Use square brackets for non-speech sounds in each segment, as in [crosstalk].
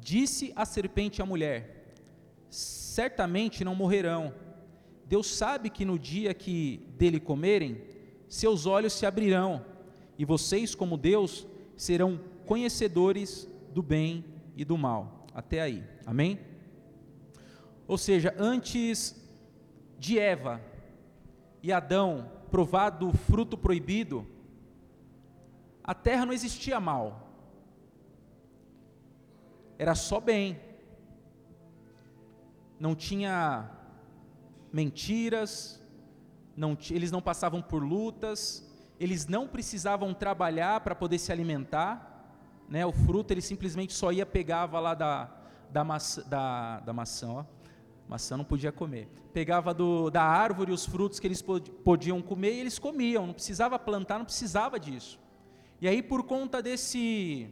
Disse a serpente à mulher: Certamente não morrerão. Deus sabe que no dia que dele comerem, seus olhos se abrirão, e vocês, como Deus, serão conhecedores do bem e do mal. Até aí. Amém? Ou seja, antes de Eva e Adão provar do fruto proibido, a terra não existia mal. Era só bem. Não tinha mentiras, não, eles não passavam por lutas, eles não precisavam trabalhar para poder se alimentar. Né? O fruto ele simplesmente só ia pegava lá da, da, maçã, da, da maçã, ó. maçã não podia comer. Pegava do, da árvore os frutos que eles podiam comer e eles comiam, não precisava plantar, não precisava disso. E aí, por conta desse,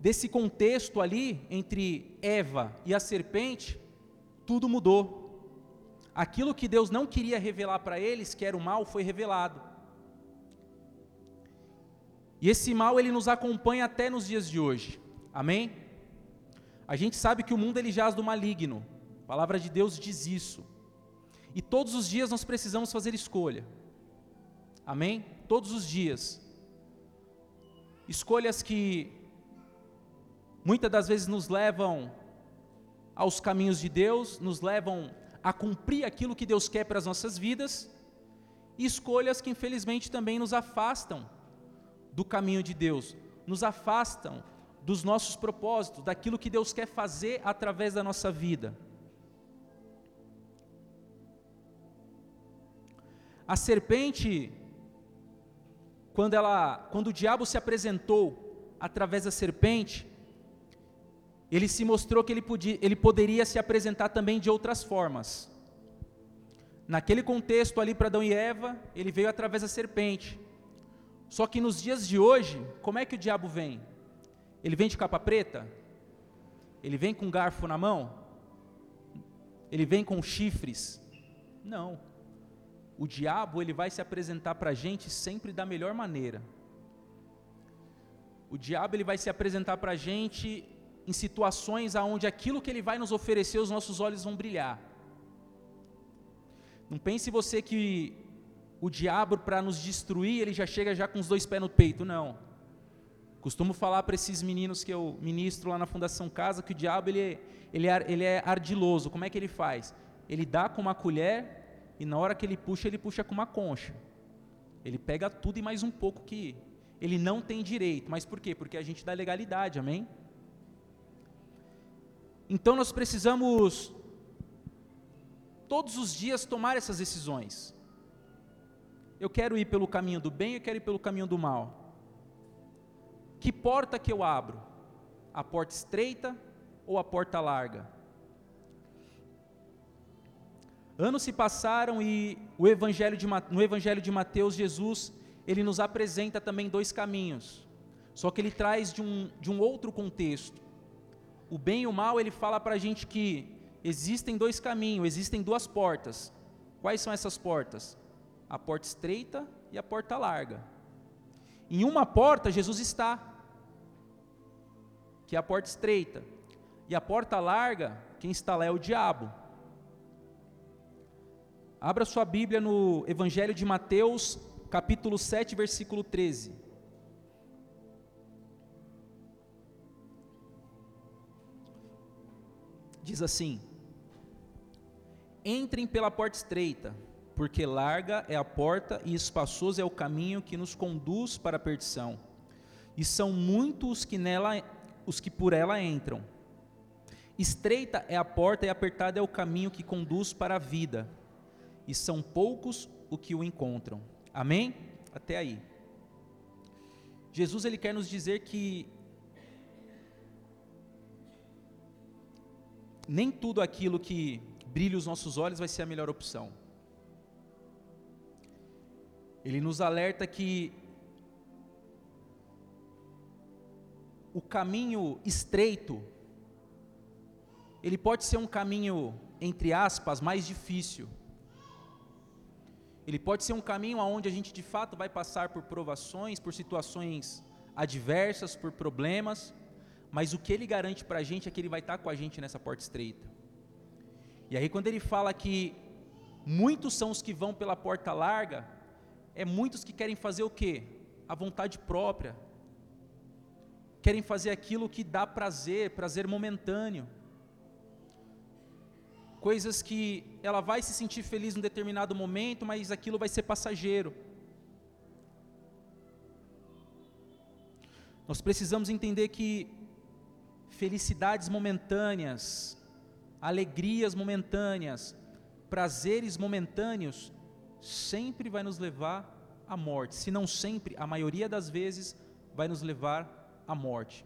desse contexto ali, entre Eva e a serpente, tudo mudou. Aquilo que Deus não queria revelar para eles, que era o mal, foi revelado. E esse mal ele nos acompanha até nos dias de hoje. Amém? A gente sabe que o mundo ele jaz do maligno. A palavra de Deus diz isso. E todos os dias nós precisamos fazer escolha. Amém? Todos os dias. Escolhas que muitas das vezes nos levam aos caminhos de Deus, nos levam a cumprir aquilo que Deus quer para as nossas vidas, e escolhas que infelizmente também nos afastam do caminho de Deus, nos afastam dos nossos propósitos, daquilo que Deus quer fazer através da nossa vida. A serpente quando, ela, quando o diabo se apresentou através da serpente, ele se mostrou que ele, podia, ele poderia se apresentar também de outras formas. Naquele contexto ali para Adão e Eva, ele veio através da serpente. Só que nos dias de hoje, como é que o diabo vem? Ele vem de capa preta? Ele vem com garfo na mão? Ele vem com chifres? Não o diabo ele vai se apresentar para a gente sempre da melhor maneira. O diabo ele vai se apresentar para a gente em situações aonde aquilo que ele vai nos oferecer, os nossos olhos vão brilhar. Não pense você que o diabo para nos destruir, ele já chega já com os dois pés no peito, não. Costumo falar para esses meninos que eu ministro lá na Fundação Casa que o diabo ele, é, ele, é, ele é ardiloso. Como é que ele faz? Ele dá com uma colher e na hora que ele puxa, ele puxa com uma concha. Ele pega tudo e mais um pouco que ele não tem direito. Mas por quê? Porque a gente dá legalidade, amém? Então nós precisamos todos os dias tomar essas decisões. Eu quero ir pelo caminho do bem, eu quero ir pelo caminho do mal. Que porta que eu abro? A porta estreita ou a porta larga? Anos se passaram e o evangelho de, no Evangelho de Mateus, Jesus, ele nos apresenta também dois caminhos, só que ele traz de um, de um outro contexto. O bem e o mal, ele fala para a gente que existem dois caminhos, existem duas portas. Quais são essas portas? A porta estreita e a porta larga. Em uma porta, Jesus está, que é a porta estreita, e a porta larga, quem está lá é o diabo. Abra sua Bíblia no Evangelho de Mateus, capítulo 7, versículo 13. Diz assim: Entrem pela porta estreita, porque larga é a porta e espaçoso é o caminho que nos conduz para a perdição. E são muitos os que nela os que por ela entram. Estreita é a porta e apertado é o caminho que conduz para a vida e são poucos o que o encontram. Amém? Até aí. Jesus ele quer nos dizer que nem tudo aquilo que brilha os nossos olhos vai ser a melhor opção. Ele nos alerta que o caminho estreito ele pode ser um caminho entre aspas mais difícil ele pode ser um caminho onde a gente de fato vai passar por provações, por situações adversas, por problemas, mas o que ele garante para a gente é que ele vai estar com a gente nessa porta estreita. E aí, quando ele fala que muitos são os que vão pela porta larga, é muitos que querem fazer o quê? A vontade própria. Querem fazer aquilo que dá prazer, prazer momentâneo. Coisas que ela vai se sentir feliz em determinado momento, mas aquilo vai ser passageiro. Nós precisamos entender que felicidades momentâneas, alegrias momentâneas, prazeres momentâneos, sempre vai nos levar à morte. Se não sempre, a maioria das vezes vai nos levar à morte.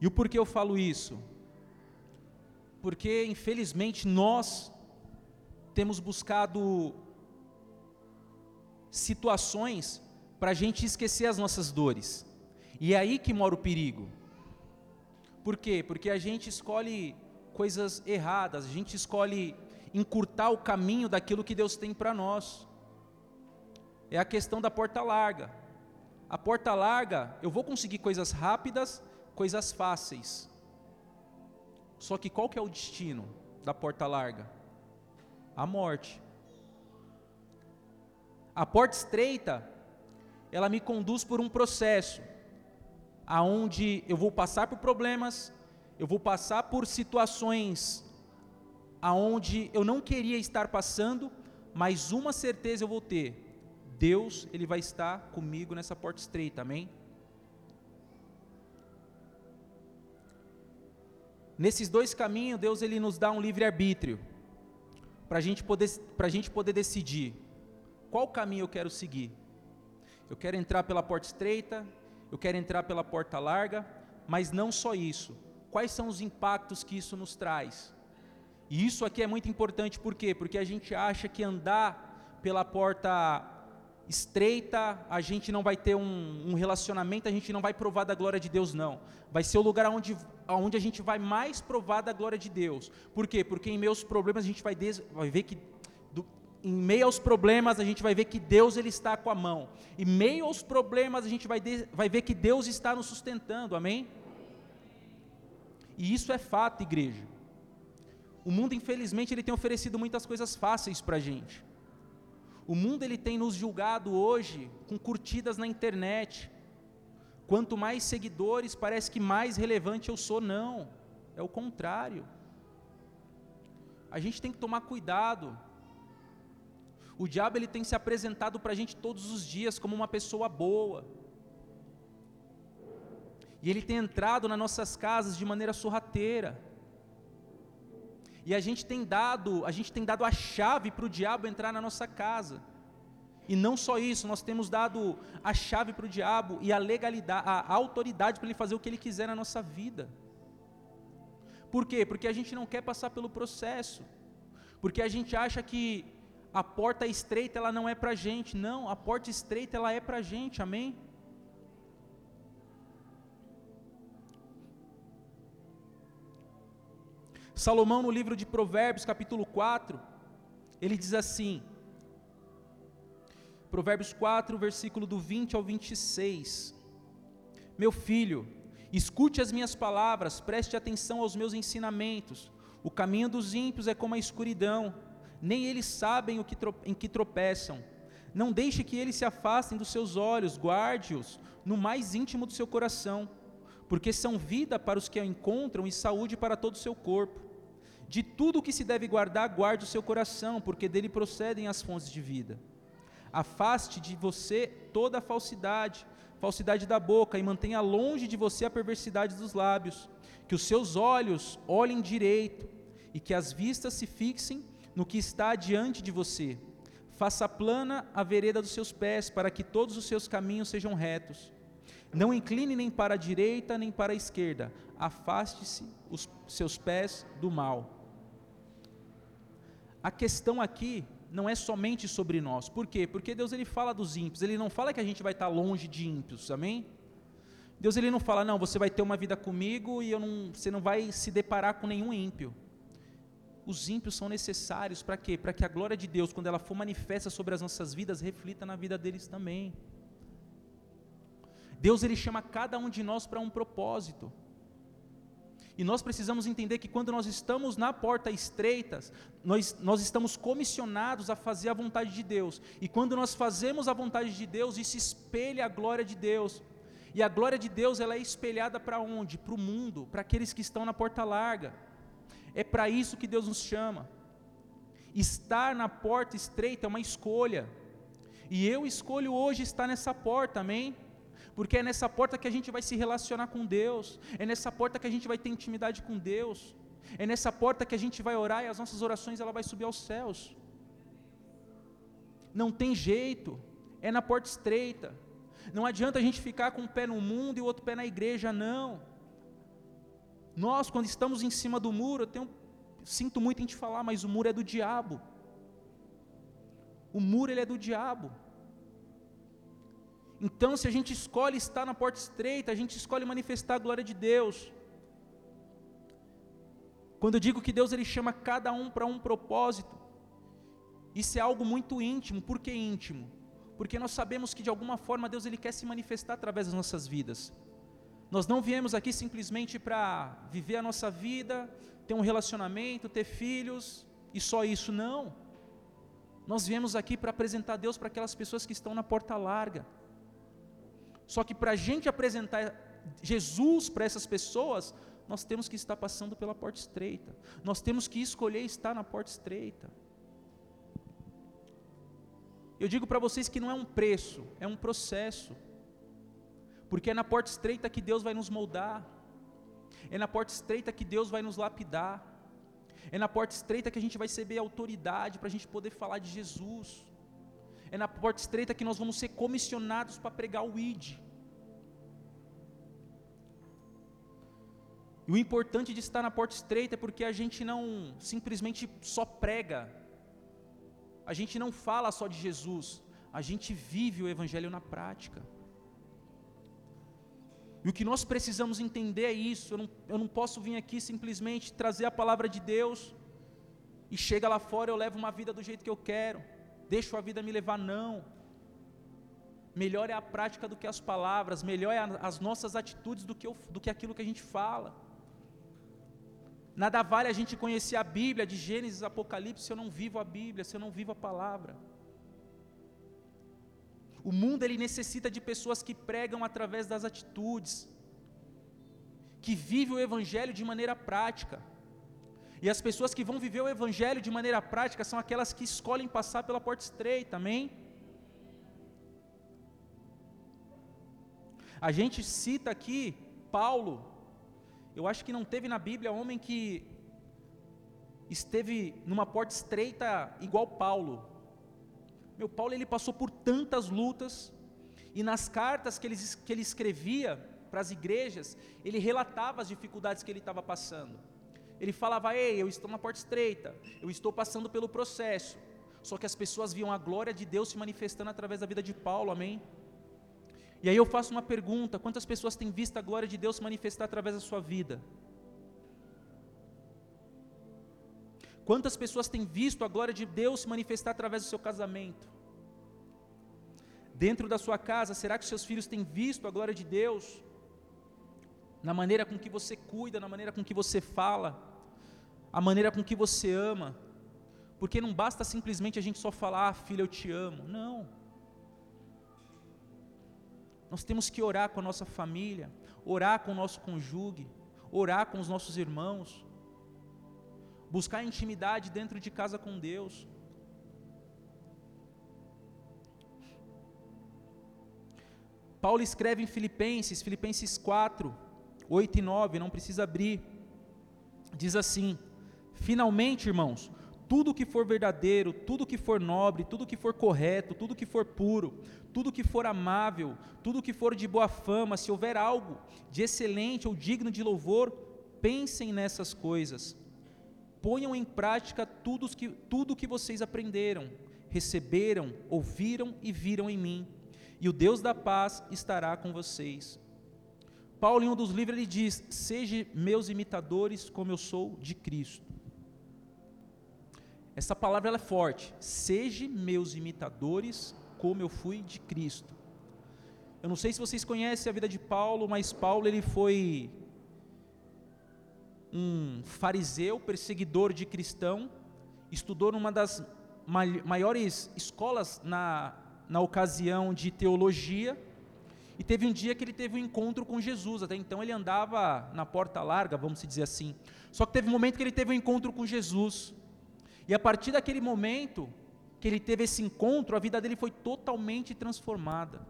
E o porquê eu falo isso? Porque, infelizmente, nós temos buscado situações para a gente esquecer as nossas dores. E é aí que mora o perigo. Por quê? Porque a gente escolhe coisas erradas, a gente escolhe encurtar o caminho daquilo que Deus tem para nós. É a questão da porta larga. A porta larga, eu vou conseguir coisas rápidas, coisas fáceis. Só que qual que é o destino da porta larga? A morte. A porta estreita, ela me conduz por um processo aonde eu vou passar por problemas, eu vou passar por situações aonde eu não queria estar passando, mas uma certeza eu vou ter: Deus, ele vai estar comigo nessa porta estreita. Amém? Nesses dois caminhos, Deus ele nos dá um livre arbítrio para gente poder para gente poder decidir qual caminho eu quero seguir. Eu quero entrar pela porta estreita, eu quero entrar pela porta larga, mas não só isso. Quais são os impactos que isso nos traz? E isso aqui é muito importante, por quê? Porque a gente acha que andar pela porta estreita, a gente não vai ter um, um, relacionamento, a gente não vai provar da glória de Deus, não. Vai ser o lugar onde, onde a gente vai mais provar da glória de Deus. Por quê? Porque em meus problemas a gente vai, des, vai ver que em meio aos problemas, a gente vai ver que Deus ele está com a mão. Em meio aos problemas, a gente vai, de, vai ver que Deus está nos sustentando. Amém? E isso é fato, igreja. O mundo, infelizmente, ele tem oferecido muitas coisas fáceis para a gente. O mundo ele tem nos julgado hoje com curtidas na internet. Quanto mais seguidores, parece que mais relevante eu sou. Não, é o contrário. A gente tem que tomar cuidado o diabo ele tem se apresentado para a gente todos os dias como uma pessoa boa. E ele tem entrado nas nossas casas de maneira sorrateira. E a gente tem dado, a gente tem dado a chave para o diabo entrar na nossa casa. E não só isso, nós temos dado a chave para o diabo e a legalidade, a autoridade para ele fazer o que ele quiser na nossa vida. Por quê? Porque a gente não quer passar pelo processo. Porque a gente acha que a porta estreita ela não é para gente, não, a porta estreita ela é para gente, amém? Salomão, no livro de Provérbios, capítulo 4, ele diz assim, Provérbios 4, versículo do 20 ao 26: Meu filho, escute as minhas palavras, preste atenção aos meus ensinamentos. O caminho dos ímpios é como a escuridão nem eles sabem o que em que tropeçam. Não deixe que eles se afastem dos seus olhos, guarde-os no mais íntimo do seu coração, porque são vida para os que a encontram e saúde para todo o seu corpo. De tudo o que se deve guardar, guarde o seu coração, porque dele procedem as fontes de vida. Afaste de você toda a falsidade, falsidade da boca, e mantenha longe de você a perversidade dos lábios. Que os seus olhos olhem direito, e que as vistas se fixem no que está diante de você. Faça plana a vereda dos seus pés, para que todos os seus caminhos sejam retos. Não incline nem para a direita nem para a esquerda. Afaste-se os seus pés do mal. A questão aqui não é somente sobre nós. Por quê? Porque Deus ele fala dos ímpios. Ele não fala que a gente vai estar longe de ímpios. Amém? Deus ele não fala, não, você vai ter uma vida comigo e não, você não vai se deparar com nenhum ímpio os ímpios são necessários para quê? Para que a glória de Deus, quando ela for manifesta sobre as nossas vidas, reflita na vida deles também. Deus ele chama cada um de nós para um propósito. E nós precisamos entender que quando nós estamos na porta estreita, nós, nós estamos comissionados a fazer a vontade de Deus. E quando nós fazemos a vontade de Deus, isso espelha a glória de Deus. E a glória de Deus ela é espelhada para onde? Para o mundo, para aqueles que estão na porta larga. É para isso que Deus nos chama. Estar na porta estreita é uma escolha. E eu escolho hoje estar nessa porta, amém? porque é nessa porta que a gente vai se relacionar com Deus, é nessa porta que a gente vai ter intimidade com Deus, é nessa porta que a gente vai orar e as nossas orações ela vai subir aos céus. Não tem jeito, é na porta estreita. Não adianta a gente ficar com um pé no mundo e o outro pé na igreja, não. Nós, quando estamos em cima do muro, eu tenho, sinto muito em te falar, mas o muro é do diabo. O muro ele é do diabo. Então, se a gente escolhe estar na porta estreita, a gente escolhe manifestar a glória de Deus. Quando eu digo que Deus ele chama cada um para um propósito, isso é algo muito íntimo. Por que íntimo? Porque nós sabemos que de alguma forma Deus ele quer se manifestar através das nossas vidas. Nós não viemos aqui simplesmente para viver a nossa vida, ter um relacionamento, ter filhos e só isso, não. Nós viemos aqui para apresentar Deus para aquelas pessoas que estão na porta larga. Só que para a gente apresentar Jesus para essas pessoas, nós temos que estar passando pela porta estreita. Nós temos que escolher estar na porta estreita. Eu digo para vocês que não é um preço, é um processo. Porque é na porta estreita que Deus vai nos moldar. É na porta estreita que Deus vai nos lapidar. É na porta estreita que a gente vai receber autoridade para a gente poder falar de Jesus é na porta estreita que nós vamos ser comissionados para pregar o ID. E o importante de estar na porta estreita é porque a gente não simplesmente só prega, a gente não fala só de Jesus, a gente vive o Evangelho na prática. E o que nós precisamos entender é isso. Eu não, eu não posso vir aqui simplesmente trazer a palavra de Deus e chega lá fora eu levo uma vida do jeito que eu quero deixo a vida me levar, não. Melhor é a prática do que as palavras, melhor é as nossas atitudes do que, do que aquilo que a gente fala. Nada vale a gente conhecer a Bíblia, de Gênesis a Apocalipse, se eu não vivo a Bíblia, se eu não vivo a palavra. O mundo ele necessita de pessoas que pregam através das atitudes, que vivem o Evangelho de maneira prática. E as pessoas que vão viver o Evangelho de maneira prática são aquelas que escolhem passar pela porta estreita, amém? A gente cita aqui Paulo, eu acho que não teve na Bíblia homem que esteve numa porta estreita igual Paulo. Meu Paulo ele passou por tantas lutas e nas cartas que ele, que ele escrevia para as igrejas, ele relatava as dificuldades que ele estava passando. Ele falava: Ei, eu estou na porta estreita, eu estou passando pelo processo. Só que as pessoas viam a glória de Deus se manifestando através da vida de Paulo, amém? E aí eu faço uma pergunta: quantas pessoas têm visto a glória de Deus se manifestar através da sua vida? Quantas pessoas têm visto a glória de Deus se manifestar através do seu casamento? Dentro da sua casa, será que seus filhos têm visto a glória de Deus? na maneira com que você cuida, na maneira com que você fala, a maneira com que você ama. Porque não basta simplesmente a gente só falar, ah, filha, eu te amo. Não. Nós temos que orar com a nossa família, orar com o nosso conjugue, orar com os nossos irmãos, buscar intimidade dentro de casa com Deus. Paulo escreve em Filipenses, Filipenses 4, 8 e 9, não precisa abrir. Diz assim: Finalmente, irmãos, tudo que for verdadeiro, tudo que for nobre, tudo que for correto, tudo que for puro, tudo que for amável, tudo que for de boa fama, se houver algo de excelente ou digno de louvor, pensem nessas coisas. Ponham em prática tudo que, tudo que vocês aprenderam, receberam, ouviram e viram em mim, e o Deus da paz estará com vocês. Paulo, em um dos livros, ele diz: Seja meus imitadores, como eu sou de Cristo. Essa palavra ela é forte. Seja meus imitadores, como eu fui de Cristo. Eu não sei se vocês conhecem a vida de Paulo, mas Paulo ele foi um fariseu, perseguidor de cristão, estudou numa das maiores escolas na, na ocasião de teologia, e teve um dia que ele teve um encontro com Jesus. Até então ele andava na porta larga, vamos dizer assim. Só que teve um momento que ele teve um encontro com Jesus. E a partir daquele momento que ele teve esse encontro, a vida dele foi totalmente transformada.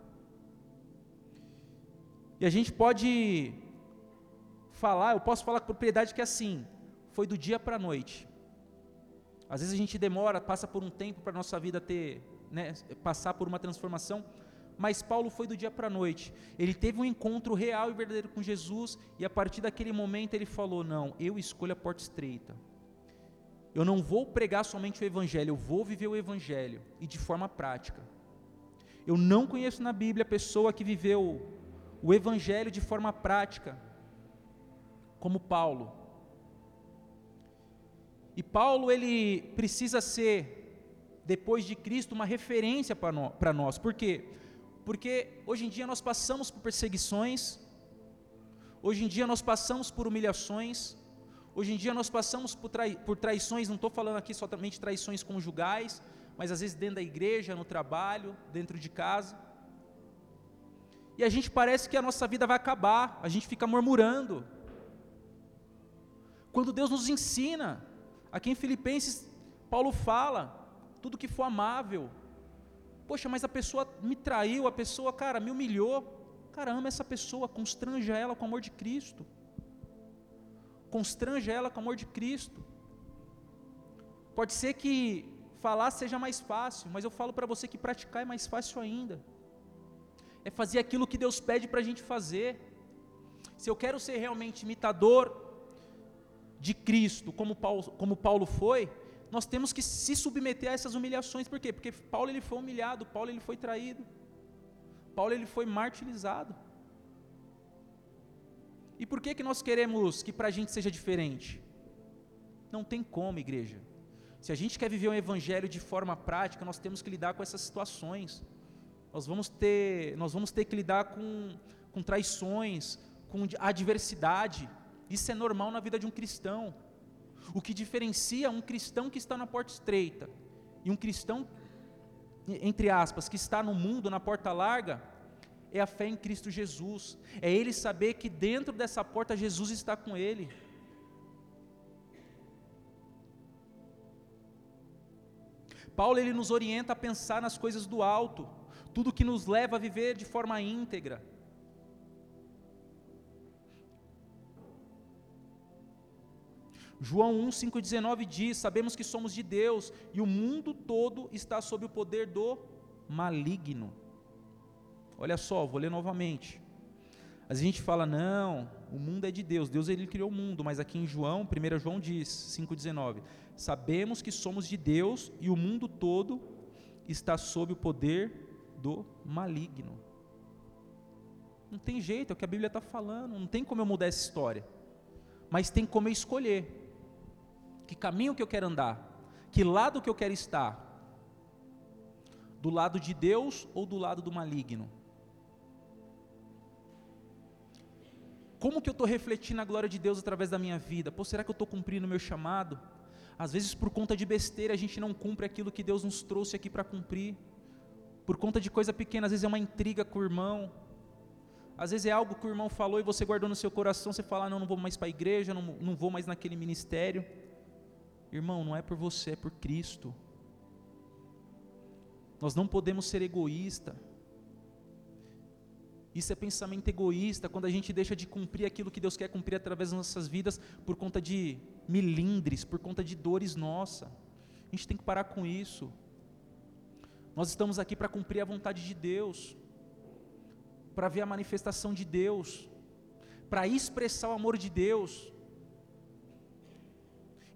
E a gente pode falar, eu posso falar com propriedade que é assim, foi do dia para a noite. Às vezes a gente demora, passa por um tempo para a nossa vida ter, né, passar por uma transformação, mas Paulo foi do dia para a noite. Ele teve um encontro real e verdadeiro com Jesus, e a partir daquele momento ele falou: Não, eu escolho a porta estreita. Eu não vou pregar somente o Evangelho, eu vou viver o Evangelho, e de forma prática. Eu não conheço na Bíblia a pessoa que viveu o Evangelho de forma prática, como Paulo. E Paulo, ele precisa ser, depois de Cristo, uma referência para nós, por quê? Porque hoje em dia nós passamos por perseguições, hoje em dia nós passamos por humilhações, hoje em dia nós passamos por, trai, por traições, não estou falando aqui somente traições conjugais, mas às vezes dentro da igreja, no trabalho, dentro de casa. E a gente parece que a nossa vida vai acabar, a gente fica murmurando. Quando Deus nos ensina, aqui em Filipenses, Paulo fala: tudo que for amável, Poxa, mas a pessoa me traiu, a pessoa, cara, me humilhou. Cara, ama essa pessoa, constranja ela com o amor de Cristo. Constranja ela com o amor de Cristo. Pode ser que falar seja mais fácil, mas eu falo para você que praticar é mais fácil ainda. É fazer aquilo que Deus pede para a gente fazer. Se eu quero ser realmente imitador de Cristo, como Paulo, como Paulo foi, nós temos que se submeter a essas humilhações, por quê? Porque Paulo ele foi humilhado, Paulo ele foi traído, Paulo ele foi martirizado. E por que que nós queremos que para a gente seja diferente? Não tem como, igreja. Se a gente quer viver um evangelho de forma prática, nós temos que lidar com essas situações. Nós vamos ter, nós vamos ter que lidar com, com traições, com adversidade. Isso é normal na vida de um cristão. O que diferencia um cristão que está na porta estreita e um cristão, entre aspas, que está no mundo, na porta larga, é a fé em Cristo Jesus. É ele saber que dentro dessa porta Jesus está com ele. Paulo ele nos orienta a pensar nas coisas do alto, tudo que nos leva a viver de forma íntegra. João 1, 5 e 19 diz: Sabemos que somos de Deus e o mundo todo está sob o poder do maligno. Olha só, vou ler novamente. A gente fala, não, o mundo é de Deus, Deus ele criou o mundo, mas aqui em João, 1 João diz, 5,19: Sabemos que somos de Deus e o mundo todo está sob o poder do maligno. Não tem jeito, é o que a Bíblia está falando, não tem como eu mudar essa história, mas tem como eu escolher que caminho que eu quero andar, que lado que eu quero estar, do lado de Deus ou do lado do maligno. Como que eu estou refletindo a glória de Deus através da minha vida? Pô, será que eu estou cumprindo o meu chamado? Às vezes, por conta de besteira, a gente não cumpre aquilo que Deus nos trouxe aqui para cumprir. Por conta de coisa pequena, às vezes é uma intriga com o irmão. Às vezes é algo que o irmão falou e você guardou no seu coração. Você fala, ah, não, não vou mais para a igreja, não, não vou mais naquele ministério. Irmão, não é por você, é por Cristo. Nós não podemos ser egoísta. Isso é pensamento egoísta, quando a gente deixa de cumprir aquilo que Deus quer cumprir através das nossas vidas por conta de milindres, por conta de dores nossa. A gente tem que parar com isso. Nós estamos aqui para cumprir a vontade de Deus, para ver a manifestação de Deus, para expressar o amor de Deus.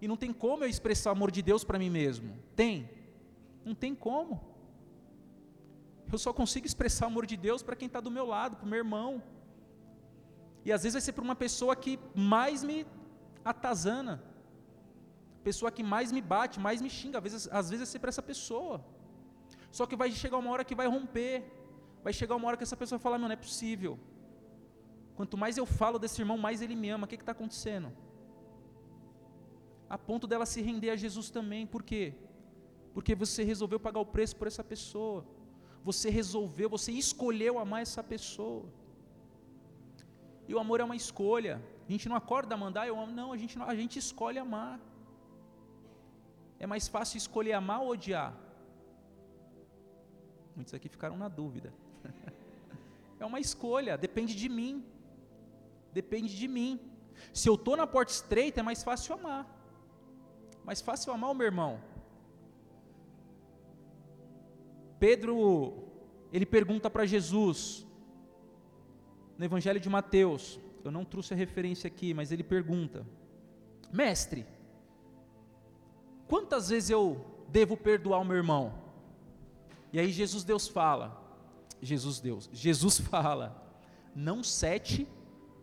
E não tem como eu expressar o amor de Deus para mim mesmo. Tem? Não tem como. Eu só consigo expressar o amor de Deus para quem está do meu lado, para o meu irmão. E às vezes vai ser para uma pessoa que mais me atazana, pessoa que mais me bate, mais me xinga. Às vezes, às vezes vai ser para essa pessoa. Só que vai chegar uma hora que vai romper. Vai chegar uma hora que essa pessoa vai falar: Meu, não é possível. Quanto mais eu falo desse irmão, mais ele me ama. O que está acontecendo? A ponto dela se render a Jesus também. Por quê? Porque você resolveu pagar o preço por essa pessoa. Você resolveu, você escolheu amar essa pessoa. E o amor é uma escolha. A gente não acorda a mandar, eu amo. Não, a gente, não, a gente escolhe amar. É mais fácil escolher amar ou odiar? Muitos aqui ficaram na dúvida. [laughs] é uma escolha, depende de mim. Depende de mim. Se eu estou na porta estreita, é mais fácil amar. Mais fácil amar o meu irmão. Pedro, ele pergunta para Jesus, no Evangelho de Mateus, eu não trouxe a referência aqui, mas ele pergunta: Mestre, quantas vezes eu devo perdoar o meu irmão? E aí Jesus Deus fala, Jesus Deus, Jesus [laughs] fala, não sete,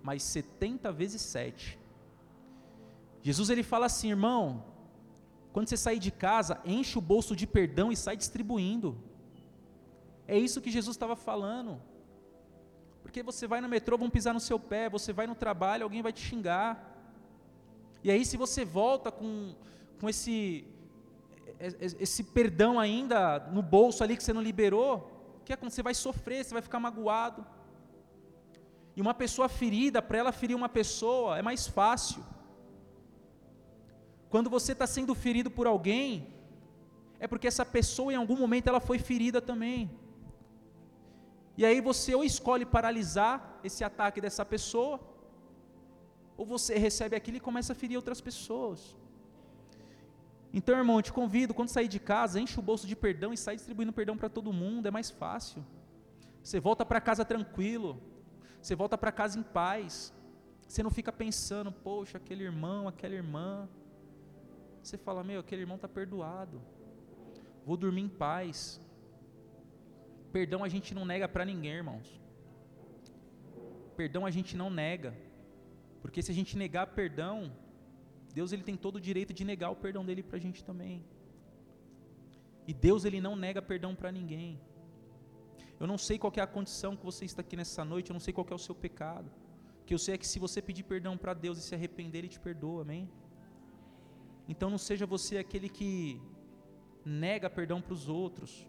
mas setenta vezes sete. Jesus ele fala assim, irmão, quando você sair de casa, enche o bolso de perdão e sai distribuindo. É isso que Jesus estava falando. Porque você vai no metrô, vão pisar no seu pé, você vai no trabalho, alguém vai te xingar. E aí, se você volta com, com esse, esse perdão ainda no bolso ali que você não liberou, o que acontece? Você vai sofrer, você vai ficar magoado. E uma pessoa ferida, para ela ferir uma pessoa, é mais fácil. Quando você está sendo ferido por alguém, é porque essa pessoa em algum momento ela foi ferida também. E aí você ou escolhe paralisar esse ataque dessa pessoa, ou você recebe aquilo e começa a ferir outras pessoas. Então, irmão, eu te convido, quando sair de casa, enche o bolso de perdão e sai distribuindo perdão para todo mundo, é mais fácil. Você volta para casa tranquilo, você volta para casa em paz. Você não fica pensando, poxa, aquele irmão, aquela irmã. Você fala, meu, aquele irmão está perdoado. Vou dormir em paz. Perdão a gente não nega para ninguém, irmãos. Perdão a gente não nega. Porque se a gente negar perdão, Deus ele tem todo o direito de negar o perdão dele para a gente também. E Deus ele não nega perdão para ninguém. Eu não sei qual é a condição que você está aqui nessa noite, eu não sei qual é o seu pecado. O que eu sei é que se você pedir perdão para Deus e se arrepender, Ele te perdoa, amém? Então não seja você aquele que nega perdão para os outros,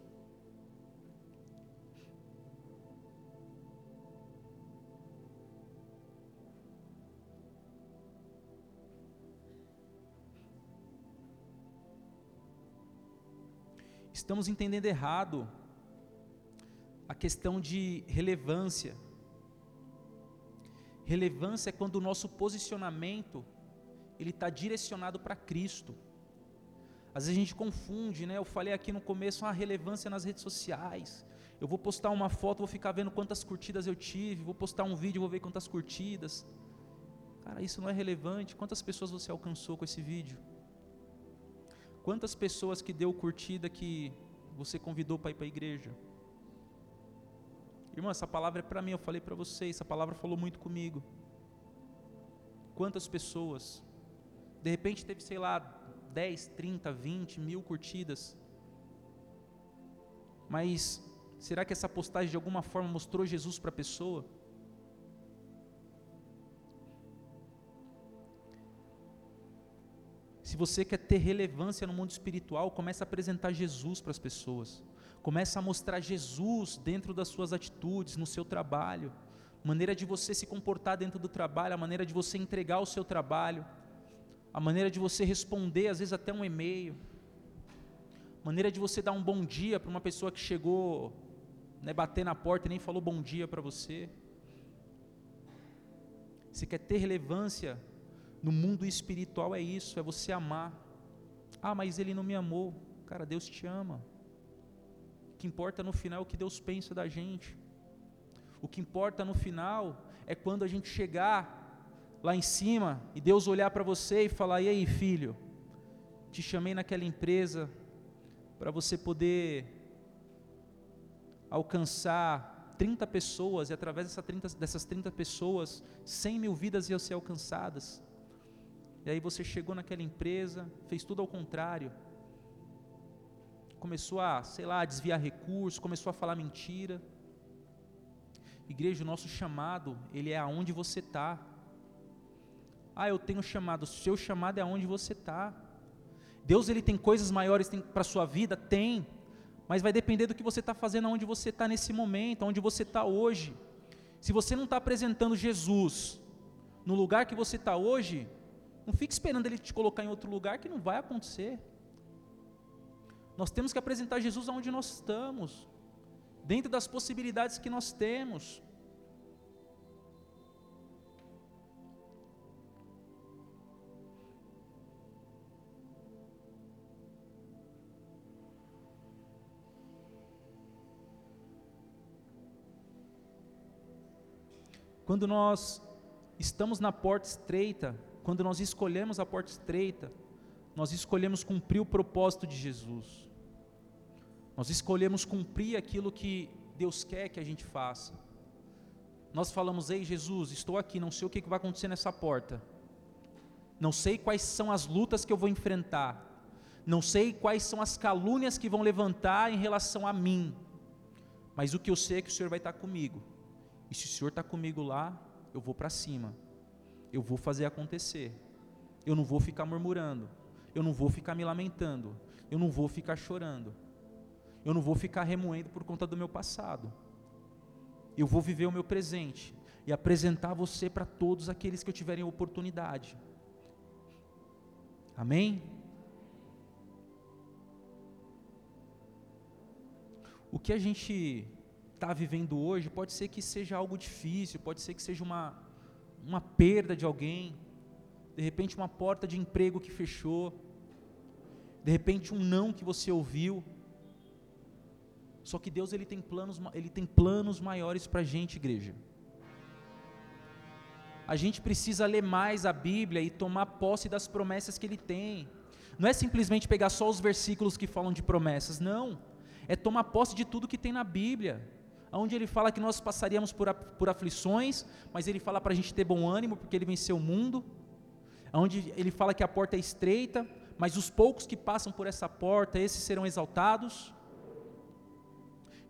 estamos entendendo errado a questão de relevância. Relevância é quando o nosso posicionamento ele está direcionado para Cristo. Às vezes a gente confunde, né? Eu falei aqui no começo a relevância nas redes sociais. Eu vou postar uma foto, vou ficar vendo quantas curtidas eu tive, vou postar um vídeo, vou ver quantas curtidas. Cara, isso não é relevante. Quantas pessoas você alcançou com esse vídeo? Quantas pessoas que deu curtida que você convidou para ir para a igreja? Irmão, essa palavra é para mim, eu falei para vocês, essa palavra falou muito comigo. Quantas pessoas? De repente teve, sei lá, 10, 30, 20 mil curtidas. Mas será que essa postagem de alguma forma mostrou Jesus para a pessoa? Se você quer ter relevância no mundo espiritual, comece a apresentar Jesus para as pessoas. Comece a mostrar Jesus dentro das suas atitudes, no seu trabalho, maneira de você se comportar dentro do trabalho, a maneira de você entregar o seu trabalho, a maneira de você responder, às vezes até um e-mail, maneira de você dar um bom dia para uma pessoa que chegou, né, bater na porta e nem falou bom dia para você. Se quer ter relevância no mundo espiritual é isso, é você amar. Ah, mas ele não me amou. Cara, Deus te ama. O que importa no final é o que Deus pensa da gente. O que importa no final é quando a gente chegar lá em cima e Deus olhar para você e falar: "E aí, filho? Te chamei naquela empresa para você poder alcançar 30 pessoas e através dessa 30, dessas 30 pessoas, 100 mil vidas iam ser alcançadas. E aí você chegou naquela empresa, fez tudo ao contrário. Começou a, sei lá, a desviar recursos, começou a falar mentira. Igreja, o nosso chamado, ele é aonde você está. Ah, eu tenho chamado, o seu chamado é aonde você está. Deus ele tem coisas maiores para a sua vida? Tem, mas vai depender do que você está fazendo aonde você está nesse momento, aonde você está hoje. Se você não está apresentando Jesus no lugar que você está hoje, não fique esperando ele te colocar em outro lugar que não vai acontecer. Nós temos que apresentar Jesus aonde nós estamos, dentro das possibilidades que nós temos. Quando nós estamos na porta estreita, quando nós escolhemos a porta estreita, nós escolhemos cumprir o propósito de Jesus. Nós escolhemos cumprir aquilo que Deus quer que a gente faça. Nós falamos: Ei, Jesus, estou aqui, não sei o que vai acontecer nessa porta. Não sei quais são as lutas que eu vou enfrentar. Não sei quais são as calúnias que vão levantar em relação a mim. Mas o que eu sei é que o Senhor vai estar comigo. E se o Senhor está comigo lá, eu vou para cima. Eu vou fazer acontecer. Eu não vou ficar murmurando. Eu não vou ficar me lamentando. Eu não vou ficar chorando. Eu não vou ficar remoendo por conta do meu passado. Eu vou viver o meu presente e apresentar você para todos aqueles que eu tiverem oportunidade. Amém? O que a gente está vivendo hoje, pode ser que seja algo difícil, pode ser que seja uma, uma perda de alguém, de repente uma porta de emprego que fechou, de repente um não que você ouviu. Só que Deus ele tem planos, ele tem planos maiores para a gente, igreja. A gente precisa ler mais a Bíblia e tomar posse das promessas que Ele tem. Não é simplesmente pegar só os versículos que falam de promessas, não. É tomar posse de tudo que tem na Bíblia onde ele fala que nós passaríamos por, por aflições, mas ele fala para a gente ter bom ânimo, porque ele venceu o mundo, onde ele fala que a porta é estreita, mas os poucos que passam por essa porta, esses serão exaltados.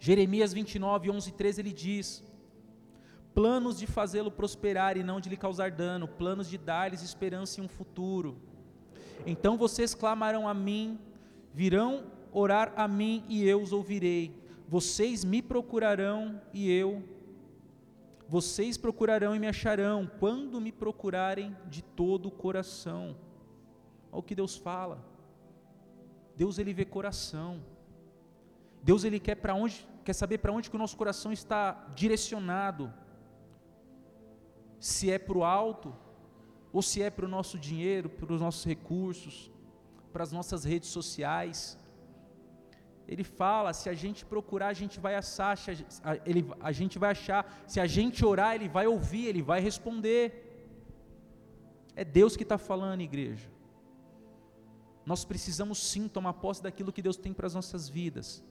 Jeremias 29, 11 e 13 ele diz: Planos de fazê-lo prosperar e não de lhe causar dano, planos de dar-lhes esperança em um futuro. Então vocês clamarão a mim, virão orar a mim e eu os ouvirei vocês me procurarão e eu, vocês procurarão e me acharão, quando me procurarem de todo o coração. Olha o que Deus fala. Deus ele vê coração. Deus ele quer para onde, quer saber para onde que o nosso coração está direcionado. Se é para o alto ou se é para o nosso dinheiro, para os nossos recursos, para as nossas redes sociais ele fala: se a gente procurar, a gente vai achar, ele, a gente vai achar, se a gente orar, ele vai ouvir, ele vai responder. É Deus que está falando, igreja. Nós precisamos sim tomar posse daquilo que Deus tem para as nossas vidas.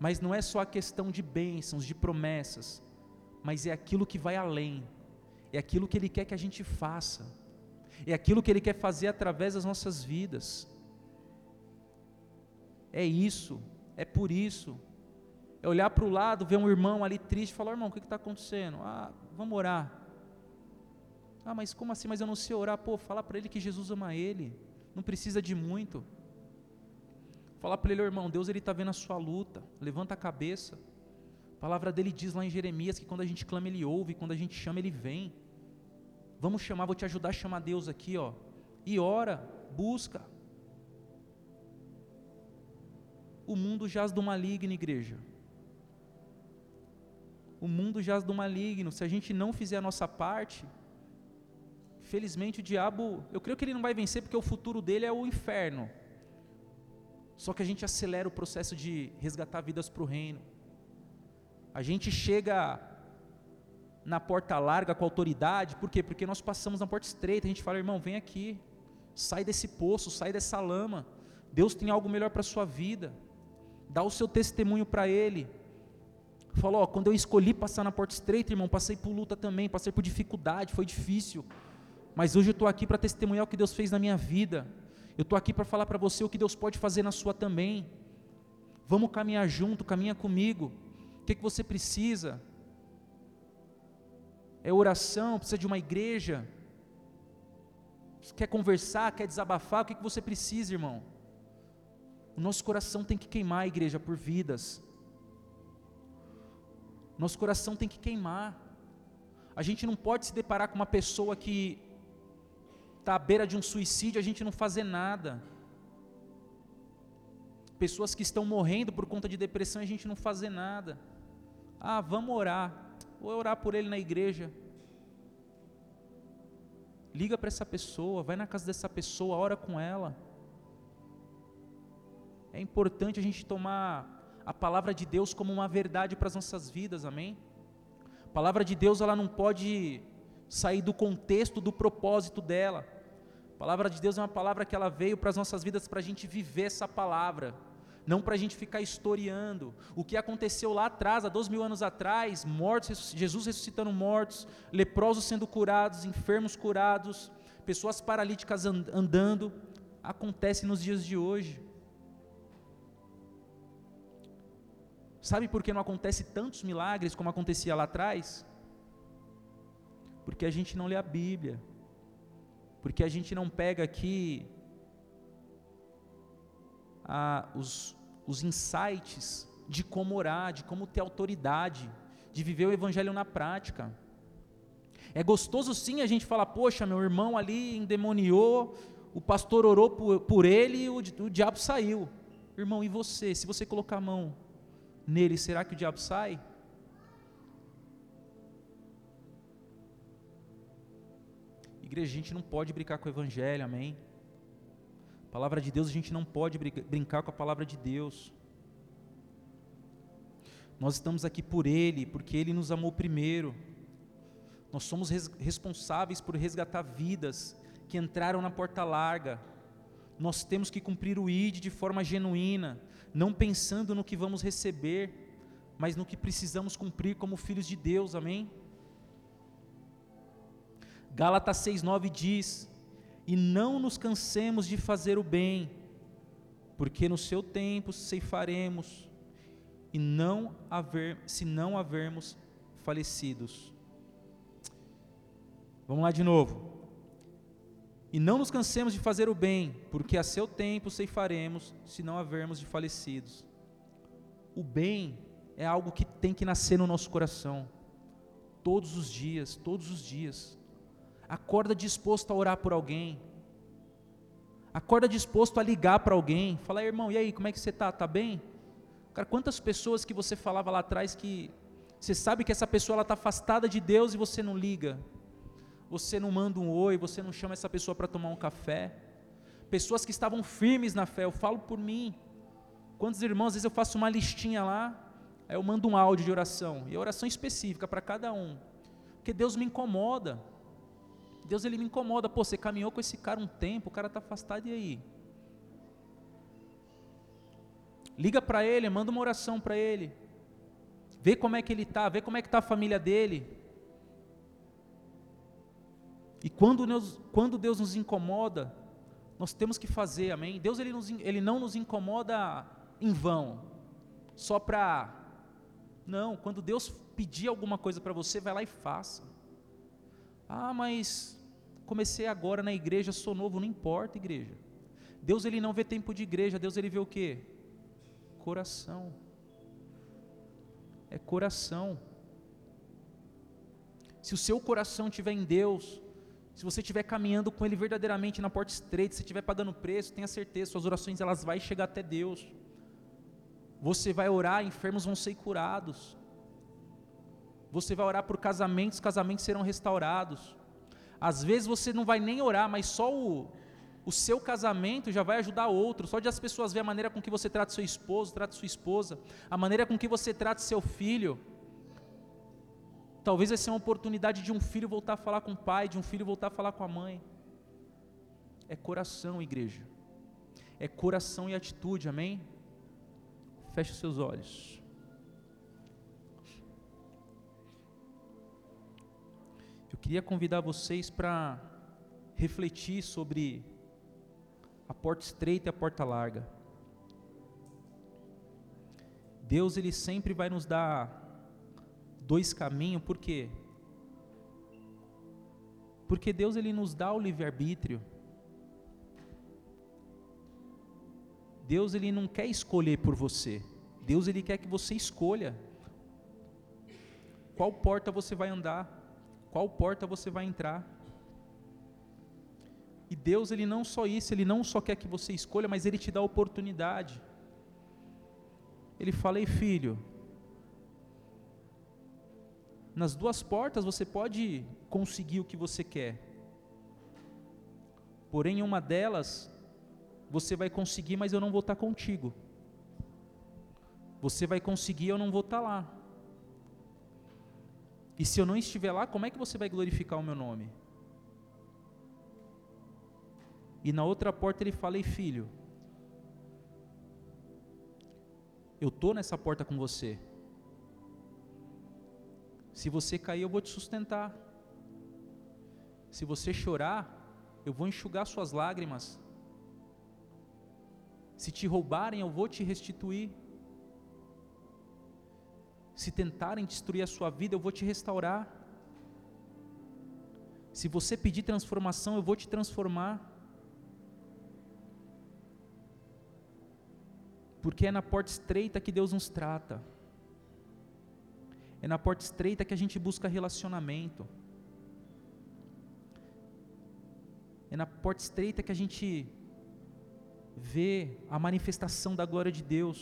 Mas não é só a questão de bênçãos, de promessas, mas é aquilo que vai além, é aquilo que Ele quer que a gente faça, é aquilo que Ele quer fazer através das nossas vidas. É isso, é por isso. É olhar para o lado, ver um irmão ali triste falar: irmão, o que está acontecendo? Ah, vamos orar. Ah, mas como assim? Mas eu não sei orar. Pô, fala para ele que Jesus ama ele. Não precisa de muito. Falar para ele, irmão, Deus ele está vendo a sua luta. Levanta a cabeça. A palavra dele diz lá em Jeremias que quando a gente clama, ele ouve, quando a gente chama, ele vem. Vamos chamar, vou te ajudar a chamar Deus aqui, ó. E ora, busca. O mundo jaz do maligno, igreja. O mundo jaz do maligno. Se a gente não fizer a nossa parte, felizmente o diabo, eu creio que ele não vai vencer porque o futuro dele é o inferno. Só que a gente acelera o processo de resgatar vidas para o reino. A gente chega na porta larga com autoridade, por quê? Porque nós passamos na porta estreita, a gente fala, irmão, vem aqui, sai desse poço, sai dessa lama. Deus tem algo melhor para a sua vida dá o seu testemunho para ele. Falou, quando eu escolhi passar na porta estreita, irmão, passei por luta também, passei por dificuldade, foi difícil. Mas hoje eu estou aqui para testemunhar o que Deus fez na minha vida. Eu estou aqui para falar para você o que Deus pode fazer na sua também. Vamos caminhar junto, caminha comigo. O que, que você precisa? É oração, precisa de uma igreja. Quer conversar, quer desabafar, o que, que você precisa, irmão? O nosso coração tem que queimar, igreja, por vidas. Nosso coração tem que queimar. A gente não pode se deparar com uma pessoa que está à beira de um suicídio, a gente não fazer nada. Pessoas que estão morrendo por conta de depressão, a gente não fazer nada. Ah, vamos orar. Vou orar por ele na igreja. Liga para essa pessoa, vai na casa dessa pessoa, ora com ela. É importante a gente tomar a palavra de Deus como uma verdade para as nossas vidas, amém? A palavra de Deus ela não pode sair do contexto do propósito dela. A palavra de Deus é uma palavra que ela veio para as nossas vidas para a gente viver essa palavra não para a gente ficar historiando o que aconteceu lá atrás, há dois mil anos atrás, mortos, Jesus ressuscitando mortos, leprosos sendo curados, enfermos curados, pessoas paralíticas andando, acontece nos dias de hoje. Sabe por que não acontece tantos milagres como acontecia lá atrás? Porque a gente não lê a Bíblia, porque a gente não pega aqui ah, os, os insights de como orar, de como ter autoridade, de viver o Evangelho na prática. É gostoso sim a gente falar, poxa, meu irmão ali endemoniou, o pastor orou por, por ele e o, o diabo saiu. Irmão, e você? Se você colocar a mão nele, será que o diabo sai? Igreja, a gente não pode brincar com o Evangelho, amém? palavra de Deus, a gente não pode brincar com a palavra de Deus. Nós estamos aqui por Ele, porque Ele nos amou primeiro. Nós somos res responsáveis por resgatar vidas que entraram na porta larga. Nós temos que cumprir o ID de forma genuína, não pensando no que vamos receber, mas no que precisamos cumprir como filhos de Deus, amém? Gálatas 6,9 diz: e não nos cansemos de fazer o bem, porque no seu tempo ceifaremos, e não haver, se não havermos falecidos. Vamos lá de novo. E não nos cansemos de fazer o bem, porque a seu tempo ceifaremos, se não havermos de falecidos. O bem é algo que tem que nascer no nosso coração, todos os dias, todos os dias. Acorda disposto a orar por alguém. Acorda disposto a ligar para alguém. Fala, irmão, e aí, como é que você está? Está bem? Cara, quantas pessoas que você falava lá atrás que você sabe que essa pessoa está afastada de Deus e você não liga. Você não manda um oi, você não chama essa pessoa para tomar um café. Pessoas que estavam firmes na fé, eu falo por mim. Quantos irmãos, às vezes eu faço uma listinha lá, aí eu mando um áudio de oração, e oração específica para cada um. Porque Deus me incomoda. Deus ele me incomoda, pô, você caminhou com esse cara um tempo, o cara está afastado e aí? Liga para ele, manda uma oração para ele. Vê como é que ele está, vê como é que está a família dele. E quando Deus, quando Deus nos incomoda, nós temos que fazer, amém? Deus ele, nos, ele não nos incomoda em vão, só para. Não, quando Deus pedir alguma coisa para você, vai lá e faça. Ah, mas comecei agora na igreja, sou novo, não importa, igreja. Deus ele não vê tempo de igreja, Deus ele vê o quê? Coração. É coração. Se o seu coração estiver em Deus, se você estiver caminhando com Ele verdadeiramente na porta estreita, se estiver pagando preço, tenha certeza, suas orações elas vão chegar até Deus. Você vai orar, enfermos vão ser curados. Você vai orar por casamentos, casamentos serão restaurados. Às vezes você não vai nem orar, mas só o, o seu casamento já vai ajudar outro. Só de as pessoas ver a maneira com que você trata seu esposo, trata sua esposa, a maneira com que você trata seu filho. Talvez essa é uma oportunidade de um filho voltar a falar com o pai, de um filho voltar a falar com a mãe. É coração, igreja. É coração e atitude, amém? Feche seus olhos. queria convidar vocês para refletir sobre a porta estreita e a porta larga. Deus ele sempre vai nos dar dois caminhos, por quê? Porque Deus ele nos dá o livre-arbítrio. Deus ele não quer escolher por você. Deus ele quer que você escolha qual porta você vai andar, qual porta você vai entrar. E Deus ele não só isso, ele não só quer que você escolha, mas ele te dá a oportunidade. Ele fala: "Ei, filho, nas duas portas você pode conseguir o que você quer. Porém, em uma delas você vai conseguir, mas eu não vou estar contigo. Você vai conseguir, eu não vou estar lá. E se eu não estiver lá, como é que você vai glorificar o meu nome? E na outra porta ele fala: Ei, filho, eu estou nessa porta com você. Se você cair, eu vou te sustentar. Se você chorar, eu vou enxugar suas lágrimas. Se te roubarem, eu vou te restituir. Se tentarem destruir a sua vida, eu vou te restaurar. Se você pedir transformação, eu vou te transformar. Porque é na porta estreita que Deus nos trata. É na porta estreita que a gente busca relacionamento. É na porta estreita que a gente vê a manifestação da glória de Deus.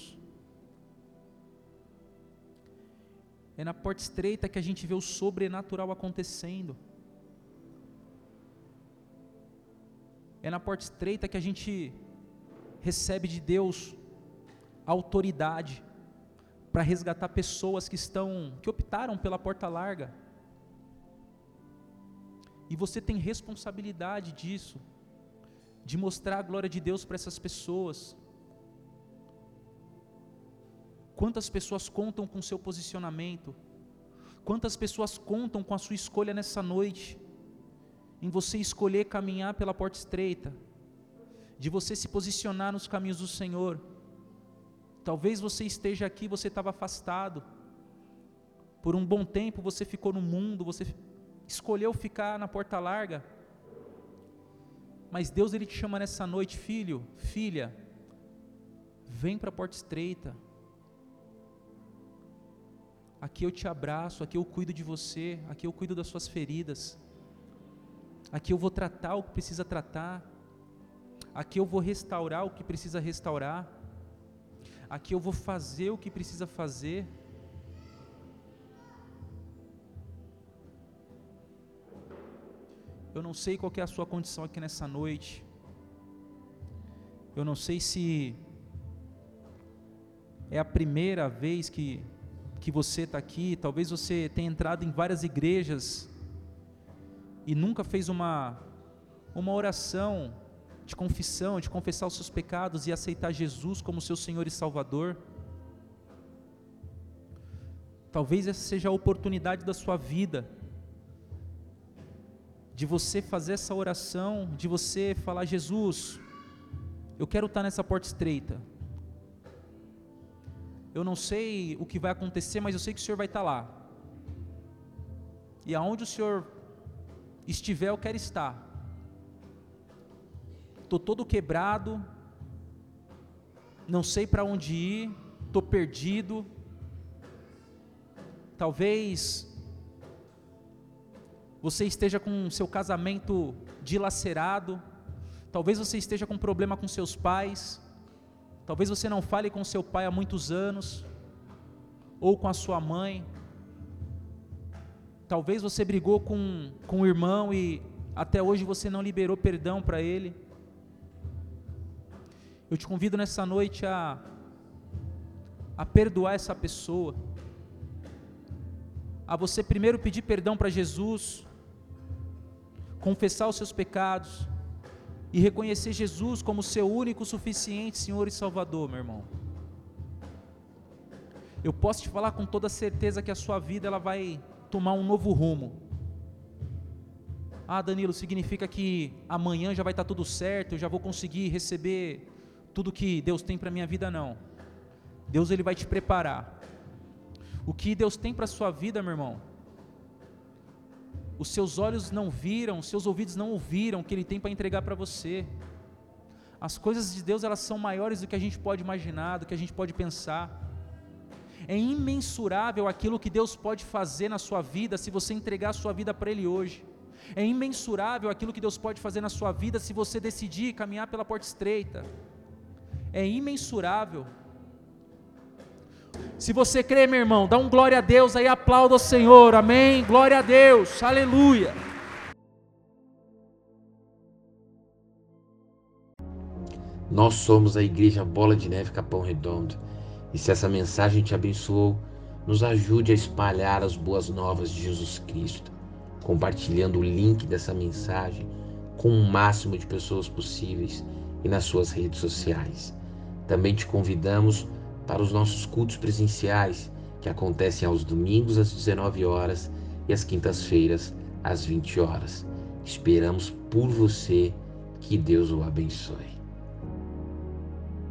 É na porta estreita que a gente vê o sobrenatural acontecendo. É na porta estreita que a gente recebe de Deus autoridade para resgatar pessoas que estão que optaram pela porta larga. E você tem responsabilidade disso, de mostrar a glória de Deus para essas pessoas. Quantas pessoas contam com seu posicionamento? Quantas pessoas contam com a sua escolha nessa noite? Em você escolher caminhar pela porta estreita, de você se posicionar nos caminhos do Senhor. Talvez você esteja aqui, você estava afastado. Por um bom tempo você ficou no mundo, você escolheu ficar na porta larga. Mas Deus ele te chama nessa noite, filho, filha, vem para a porta estreita. Aqui eu te abraço, aqui eu cuido de você, aqui eu cuido das suas feridas. Aqui eu vou tratar o que precisa tratar. Aqui eu vou restaurar o que precisa restaurar. Aqui eu vou fazer o que precisa fazer. Eu não sei qual é a sua condição aqui nessa noite. Eu não sei se é a primeira vez que que você está aqui, talvez você tenha entrado em várias igrejas e nunca fez uma, uma oração de confissão, de confessar os seus pecados e aceitar Jesus como seu Senhor e Salvador. Talvez essa seja a oportunidade da sua vida, de você fazer essa oração, de você falar: Jesus, eu quero estar nessa porta estreita, eu não sei o que vai acontecer, mas eu sei que o Senhor vai estar lá. E aonde o Senhor estiver, eu quero estar. Estou todo quebrado, não sei para onde ir, estou perdido. Talvez você esteja com seu casamento dilacerado, talvez você esteja com problema com seus pais, Talvez você não fale com seu pai há muitos anos, ou com a sua mãe. Talvez você brigou com, com o irmão e até hoje você não liberou perdão para ele. Eu te convido nessa noite a, a perdoar essa pessoa, a você primeiro pedir perdão para Jesus, confessar os seus pecados, e reconhecer Jesus como seu único, suficiente Senhor e Salvador, meu irmão. Eu posso te falar com toda certeza que a sua vida ela vai tomar um novo rumo. Ah, Danilo, significa que amanhã já vai estar tudo certo, eu já vou conseguir receber tudo que Deus tem para minha vida não. Deus ele vai te preparar. O que Deus tem para sua vida, meu irmão, os seus olhos não viram, os seus ouvidos não ouviram o que Ele tem para entregar para você. As coisas de Deus elas são maiores do que a gente pode imaginar, do que a gente pode pensar. É imensurável aquilo que Deus pode fazer na sua vida se você entregar a sua vida para Ele hoje. É imensurável aquilo que Deus pode fazer na sua vida se você decidir caminhar pela porta estreita. É imensurável. Se você crê, meu irmão, dá um glória a Deus aí, aplauda o Senhor, amém? Glória a Deus, aleluia. Nós somos a Igreja Bola de Neve Capão Redondo. E se essa mensagem te abençoou, nos ajude a espalhar as boas novas de Jesus Cristo, compartilhando o link dessa mensagem com o máximo de pessoas possíveis e nas suas redes sociais. Também te convidamos para os nossos cultos presenciais, que acontecem aos domingos às 19 horas e às quintas-feiras às 20 horas. Esperamos por você. Que Deus o abençoe.